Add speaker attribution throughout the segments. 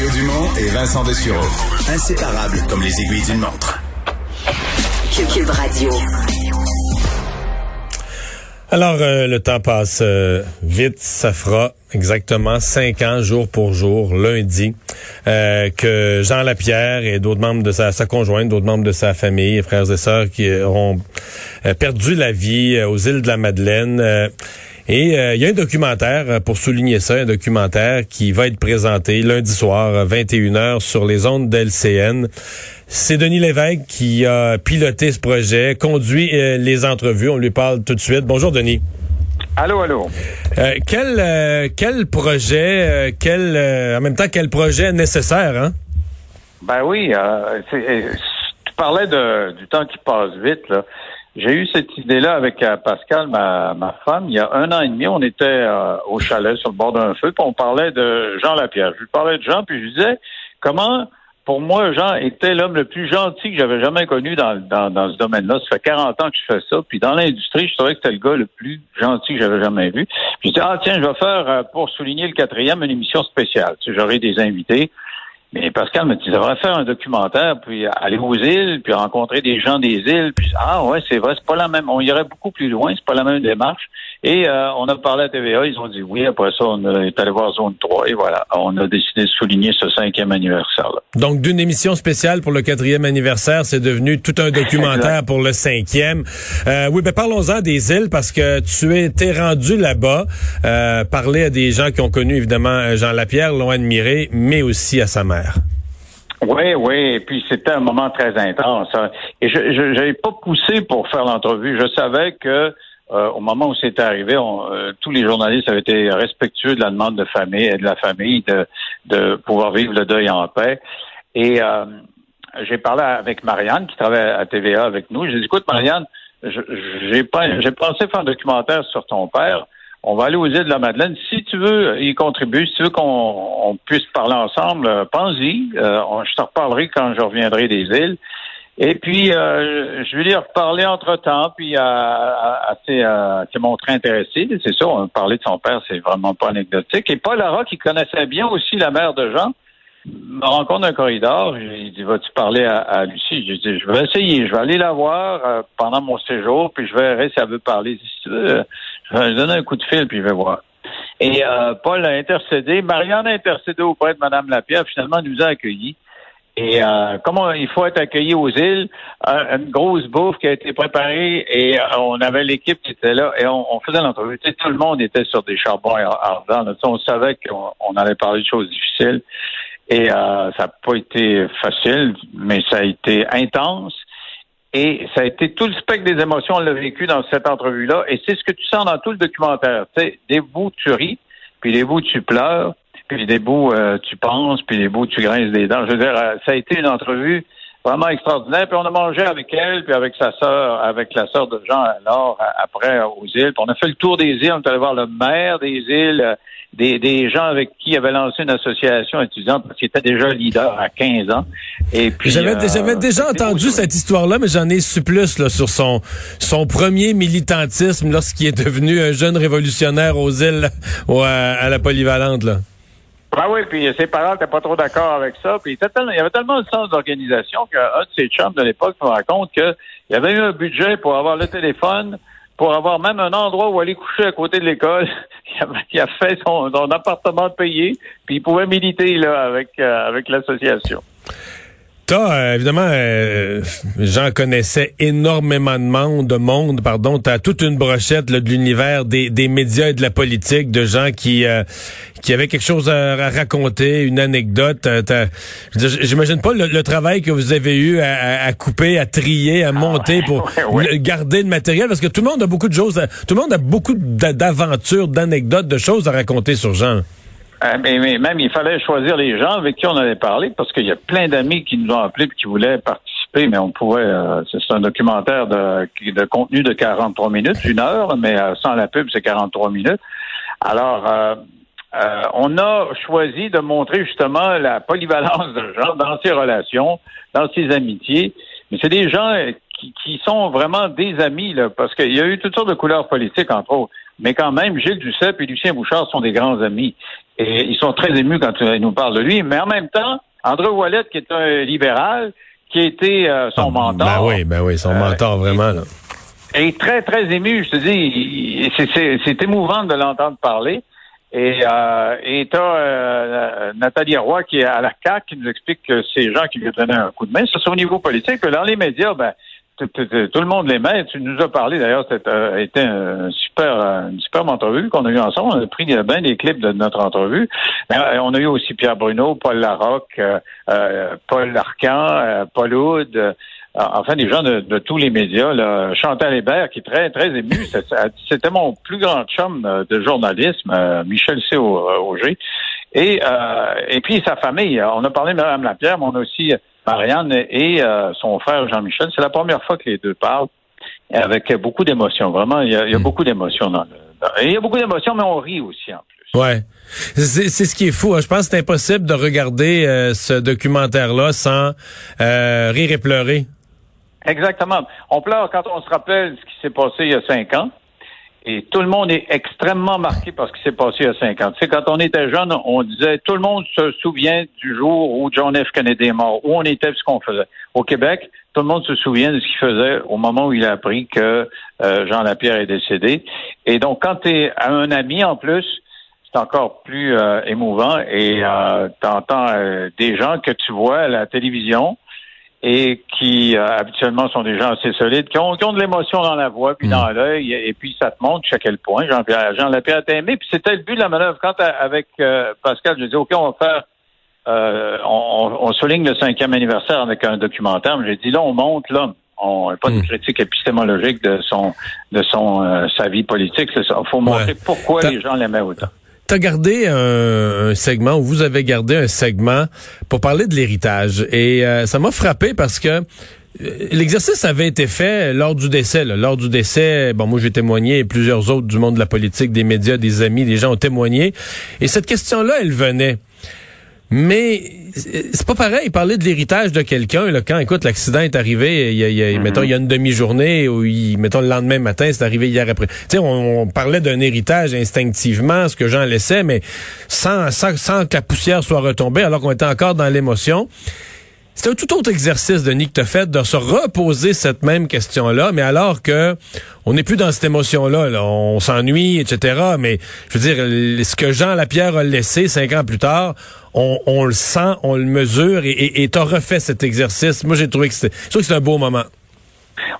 Speaker 1: Mario Dumont et Vincent Dessureau. Inséparables comme les aiguilles d'une montre.
Speaker 2: Cube Radio.
Speaker 3: Alors, euh, le temps passe euh, vite. Ça fera exactement cinq ans, jour pour jour, lundi, euh, que Jean Lapierre et d'autres membres de sa, sa conjointe, d'autres membres de sa famille, frères et sœurs, qui auront perdu la vie aux îles de la Madeleine. Et il y a un documentaire, pour souligner ça, un documentaire qui va être présenté lundi soir, 21h, sur les ondes d'LCN. C'est Denis Lévesque qui a piloté ce projet, conduit euh, les entrevues. On lui parle tout de suite. Bonjour, Denis.
Speaker 4: Allô, allô.
Speaker 3: Euh, quel, euh, quel projet, quel, en même temps, quel projet nécessaire, hein?
Speaker 4: Ben oui, tu parlais de, du temps qui passe vite, là. J'ai eu cette idée-là avec Pascal, ma, ma femme, il y a un an et demi. On était au chalet sur le bord d'un feu, puis on parlait de Jean Lapierre. Je lui parlais de Jean, puis je lui disais comment pour moi, Jean était l'homme le plus gentil que j'avais jamais connu dans, dans, ce domaine-là. Ça fait 40 ans que je fais ça. Puis dans l'industrie, je trouvais que c'était le gars le plus gentil que j'avais jamais vu. Puis je disais, ah tiens, je vais faire, euh, pour souligner le quatrième, une émission spéciale. Tu sais, J'aurai des invités. Mais Pascal me dit, faire un documentaire, puis aller aux îles, puis rencontrer des gens des îles. Puis, ah ouais, c'est vrai, c'est pas la même. On irait beaucoup plus loin, c'est pas la même démarche. Et euh, on a parlé à TVA, ils ont dit oui. Après ça, on est allé voir Zone 3 et voilà, on a décidé de souligner ce cinquième anniversaire-là.
Speaker 3: Donc, d'une émission spéciale pour le quatrième anniversaire, c'est devenu tout un documentaire pour le cinquième. Euh, oui, ben parlons-en des îles parce que tu étais rendu là-bas, euh, parler à des gens qui ont connu évidemment Jean Lapierre, l'ont admiré, mais aussi à sa mère.
Speaker 4: Oui, oui, et puis c'était un moment très intense. Hein. Et je n'avais pas poussé pour faire l'entrevue. Je savais que euh, au moment où c'était arrivé, euh, tous les journalistes avaient été respectueux de la demande de famille et de la famille de, de pouvoir vivre le deuil en paix. Et euh, j'ai parlé avec Marianne qui travaille à TVA avec nous. J'ai dit écoute Marianne, j'ai j'ai pensé faire un documentaire sur ton père on va aller aux îles de la Madeleine. Si tu veux y contribuer, si tu veux qu'on puisse parler ensemble, euh, pense-y. Euh, je te reparlerai quand je reviendrai des îles. Et puis, euh, je vais lui reparler entre-temps, puis à, à, montré intéressé. C'est ça, on parler de son père, c'est vraiment pas anecdotique. Et Paul Lara, qui connaissait bien aussi la mère de Jean, me rencontre un corridor. Il dit, vas-tu parler à, Lucie? Je dis, je vais essayer. Je vais aller la voir pendant mon séjour, puis je verrai si elle veut parler. Si tu veux, je vais donner un coup de fil, puis je vais voir. Et euh, Paul a intercédé, Marianne a intercédé auprès de Mme Lapierre, finalement nous a accueillis. Et euh, comment il faut être accueilli aux îles, euh, une grosse bouffe qui a été préparée et euh, on avait l'équipe qui était là et on, on faisait l'entrevue. tout le monde était sur des charbons ardents. On savait qu'on allait parler de choses difficiles et euh, ça n'a pas été facile, mais ça a été intense. Et ça a été tout le spectre des émotions, on l'a vécu dans cette entrevue-là. Et c'est ce que tu sens dans tout le documentaire. Tu sais, des bouts, tu ris, puis des bouts, tu pleures, puis des bouts, euh, tu penses, puis des bouts, tu grinces des dents. Je veux dire, euh, ça a été une entrevue vraiment extraordinaire. Puis on a mangé avec elle, puis avec sa sœur, avec la sœur de Jean alors après aux îles. Puis on a fait le tour des îles, on est allé voir le maire des îles, euh, des, des gens avec qui il avait lancé une association étudiante parce qu'il était déjà leader à 15 ans. Et puis
Speaker 3: j'avais euh, déjà entendu cette histoire-là, mais j'en ai su plus là, sur son son premier militantisme lorsqu'il est devenu un jeune révolutionnaire aux îles ou à, la polyvalente là.
Speaker 4: Ah oui, puis ses parents n'étaient pas trop d'accord avec ça. Puis il, y avait tellement de sens d'organisation qu'un de ses chums de l'époque me raconte qu'il y avait eu un budget pour avoir le téléphone, pour avoir même un endroit où aller coucher à côté de l'école. il a fait son, appartement payé, puis il pouvait militer là avec euh, avec l'association.
Speaker 3: Euh, évidemment, euh, j'en connaissais énormément de monde, de monde, pardon. T'as toute une brochette de l'univers des, des médias et de la politique, de gens qui euh, qui avaient quelque chose à, raconter, une anecdote. J'imagine pas le, travail que vous avez eu à, couper, à trier, à ah monter pour garder le matériel, parce que tout le monde a beaucoup de choses, tout le monde a beaucoup d'aventures, d'anecdotes, de choses à raconter sur Jean.
Speaker 4: Euh, mais, même, il fallait choisir les gens avec qui on allait parler parce qu'il y a plein d'amis qui nous ont appelés et qui voulaient participer, mais on pouvait. Euh, c'est un documentaire de, de contenu de 43 minutes, une heure, mais euh, sans la pub, c'est 43 minutes. Alors, on a choisi de montrer justement la polyvalence de gens dans ses relations, dans ses amitiés. Mais c'est des gens qui, qui, sont vraiment des amis, là, parce qu'il y a eu toutes sortes de couleurs politiques, entre autres. Mais quand même, Gilles Duceppe et Lucien Bouchard sont des grands amis. Et ils sont très émus quand ils nous parlent de lui. Mais en même temps, André Wallet, qui est un libéral, qui a été euh, son
Speaker 3: ah,
Speaker 4: mentor.
Speaker 3: Ben oui, ben oui, son mentor, vraiment. Là.
Speaker 4: Est très, très ému. Je te dis, c'est émouvant de l'entendre parler. Et euh, et t'as euh, Nathalie Roy qui est à la CAC qui nous explique que ces gens qui lui donnaient un coup de main, c'est au niveau politique. Dans les médias, ben tout, le monde met. Tu nous as parlé d'ailleurs, c'était euh, un super, une superbe entrevue qu'on a eu ensemble. On a pris bien des clips de notre entrevue. Euh, on a eu aussi Pierre Bruno, Paul Larocque, euh, Paul Larcan, Paul Houd. Enfin, des gens de, tous les médias, là. Chantal Hébert, qui est très, très ému. C'était mon plus grand chum de journalisme, Michel C. Auger. Et, et puis sa famille. On a parlé de Mme Lapierre, mais on a aussi Marianne et euh, son frère Jean-Michel. C'est la première fois que les deux parlent avec beaucoup d'émotion. Vraiment, il y a, hmm. beaucoup d'émotion dans le. il y a beaucoup d'émotion, mais on rit aussi en plus.
Speaker 3: Ouais. C'est ce qui est fou. Hein. Je pense que c'est impossible de regarder euh, ce documentaire-là sans euh, rire et pleurer.
Speaker 4: Exactement. On pleure quand on se rappelle ce qui s'est passé il y a cinq ans. Et tout le monde est extrêmement marqué par ce qui s'est passé a 50. Tu sais, quand on était jeune, on disait tout le monde se souvient du jour où John F. Kennedy est mort, où on était, ce qu'on faisait. Au Québec, tout le monde se souvient de ce qu'il faisait au moment où il a appris que euh, Jean Lapierre est décédé. Et donc, quand tu es un ami en plus, c'est encore plus euh, émouvant et euh, tu entends euh, des gens que tu vois à la télévision et qui euh, habituellement sont des gens assez solides, qui ont, qui ont de l'émotion dans la voix, puis dans mm. l'œil, et puis ça te montre jusqu'à quel point Jean-Pierre Jean Lapierre t'a aimé. Puis c'était le but de la manœuvre. Quand avec euh, Pascal, je dis OK, on va faire euh, on, on, souligne le cinquième anniversaire avec un documentaire, mais j'ai dit là, on monte l'homme. On n'a pas de mm. critique épistémologique de son de son sa vie politique. Il faut montrer pourquoi les gens l'aimaient autant
Speaker 3: tu as gardé un, segment, ou vous avez gardé un segment pour parler de l'héritage. Et euh, ça m'a frappé parce que euh, L'exercice avait été fait lors du décès. Lors du décès, bon, moi j'ai témoigné et plusieurs autres du monde de la politique, des médias, des amis, des gens ont témoigné. Et cette question-là, elle venait. Mais c'est pas pareil, parler de l'héritage de quelqu'un, là, quand, écoute, l'accident est arrivé, il y a, il y a mm-hmm. mettons, il y a une demi-journée, ou il, mettons, le lendemain matin, c'est arrivé hier après. Tu sais, on, parlait d'un héritage instinctivement, ce que j'en laissais, mais sans, sans, sans que la poussière soit retombée, alors qu'on était encore dans l'émotion. C'est un tout autre exercice, Denis, que tu as fait de se reposer cette même question-là, mais alors que on n'est plus dans cette émotion-là, on s'ennuie, etc. Mais je veux dire, ce que Jean Lapierre a laissé cinq ans plus tard, on, le sent, on le mesure, et tu as refait cet exercice. Moi, j'ai trouvé que c'était un beau moment.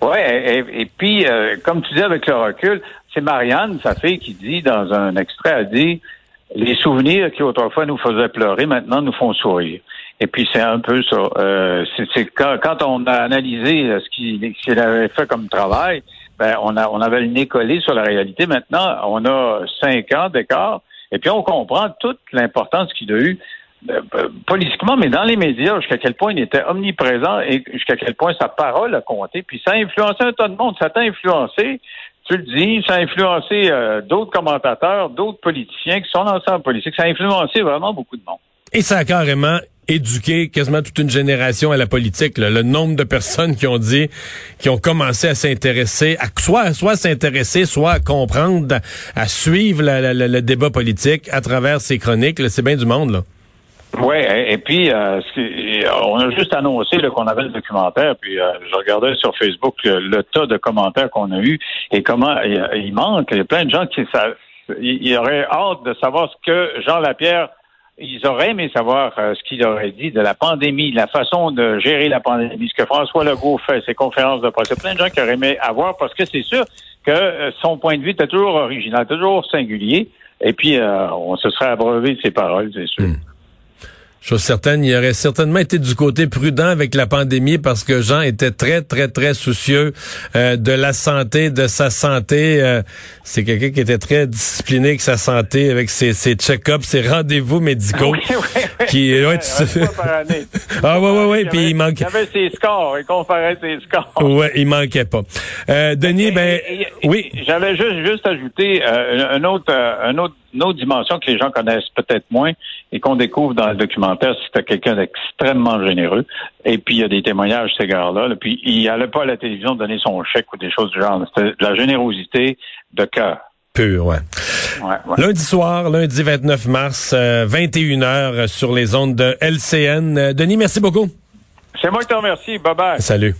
Speaker 4: Oui, et, puis, euh, comme tu dis avec le recul, c'est Marianne, sa fille, qui dit dans un extrait, elle dit, les souvenirs qui autrefois nous faisaient pleurer, maintenant nous font sourire. Et puis c'est un peu ça. Euh, c'est quand, on a analysé ce qu'il avait fait comme travail, ben on a on avait le nez collé sur la réalité. Maintenant, on a cinq ans d'écart, et puis on comprend toute l'importance qu'il a eu euh, politiquement, mais dans les médias, jusqu'à quel point il était omniprésent et jusqu'à quel point sa parole a compté. Puis ça a influencé un tas de monde. Ça t'a influencé tu le dis, ça a influencé euh, d'autres commentateurs, d'autres politiciens qui sont lancés en politique. Ça a influencé vraiment beaucoup de monde.
Speaker 3: Et ça a carrément éduqué quasiment toute une génération à la politique. Le nombre de personnes qui ont dit, qui ont commencé à s'intéresser, à soit soit s'intéresser, soit à comprendre, à, suivre le débat politique à travers ces chroniques. C'est bien du monde là.
Speaker 4: Oui, et, puis euh, on a juste annoncé qu'on avait le documentaire, puis euh, je regardais sur Facebook le, tas de commentaires qu'on a eu et comment il, manque. Il y a plein de gens qui ça, il, aurait hâte de savoir ce que Jean Lapierre ils auraient aimé savoir euh, ce qu'il aurait dit de la pandémie, la façon de gérer la pandémie, ce que François Legault fait, ses conférences de presse. Il y a plein de gens qui auraient aimé avoir parce que c'est sûr que son point de vue était toujours original, toujours singulier. Et puis, on se serait abreuvé de ses paroles, c'est sûr. Hmm.
Speaker 3: Chose certaine, il aurait certainement été du côté prudent avec la pandémie parce que Jean était très, très, très soucieux euh, de la santé, de sa santé. Euh, c'est quelqu'un qui était très discipliné avec sa santé, avec ses, ses check-ups, ses rendez-vous médicaux.
Speaker 4: Oui, oui, oui.
Speaker 3: Qui,
Speaker 4: ouais, tu...
Speaker 3: ah oui, oui, oui. Puis il manquait.
Speaker 4: Il avait ses scores, il comparait ses scores.
Speaker 3: Ouais, il manquait pas. Euh, Denis, ben, oui.
Speaker 4: J'avais juste, juste ajouté euh, un autre, un autre une autre dimension que les gens connaissent peut-être moins et qu'on découvre dans le documentaire, c'était quelqu'un d'extrêmement généreux. Et puis, il y a des témoignages, ces gars-là. Puis, il n'allait pas à la télévision donner son chèque ou des choses du genre. C'était de la générosité de cœur.
Speaker 3: Pur, ouais.
Speaker 4: Ouais, ouais.
Speaker 3: Lundi soir, lundi 29 mars, 21h sur les ondes de LCN. Euh, Denis, merci beaucoup.
Speaker 4: C'est moi qui te remercie. Bye bye.
Speaker 3: Salut.